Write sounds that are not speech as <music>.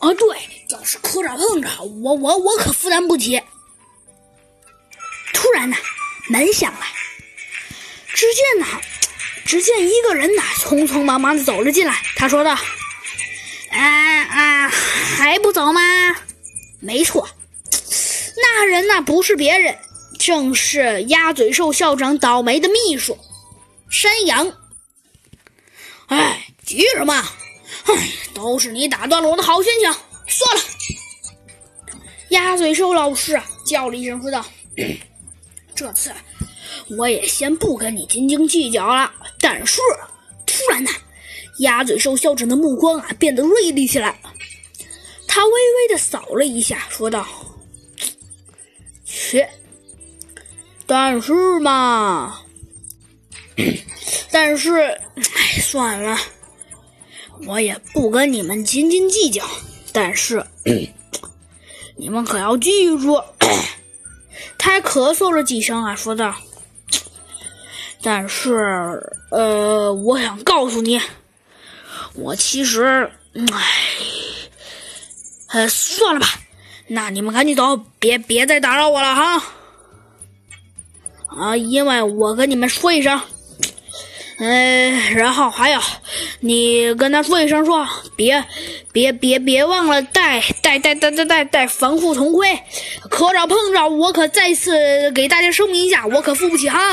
啊，对，要是磕着碰着，我我我可负担不起。突然呢，门响了，只见呢，只见一个人呐，匆匆忙忙的走了进来。他说道：“啊啊，还不走吗？”没错，那人呢，不是别人，正是鸭嘴兽校长倒霉的秘书山羊。哎，急什么？<clears throat> 都是你打断了我的好心情。算了，鸭嘴兽老师，叫了一声说道：“ <clears throat> 这次我也先不跟你斤斤计较了。”但是突然呢，鸭嘴兽校长的目光啊变得锐利起来，他微微的扫了一下，说道：“切，但是嘛，<clears throat> 但是，哎，算了。”我也不跟你们斤斤计较，但是 <clears throat> 你们可要记住，<clears throat> 他还咳嗽了几声啊，说道：“但是，呃，我想告诉你，我其实，哎，呃，算了吧，那你们赶紧走，别别再打扰我了哈。啊，因为我跟你们说一声。”嗯，然后还有，你跟他说一声，说别，别，别，别忘了带带带带带带带防护头盔，磕着碰着，我可再次给大家声明一下，我可付不起哈。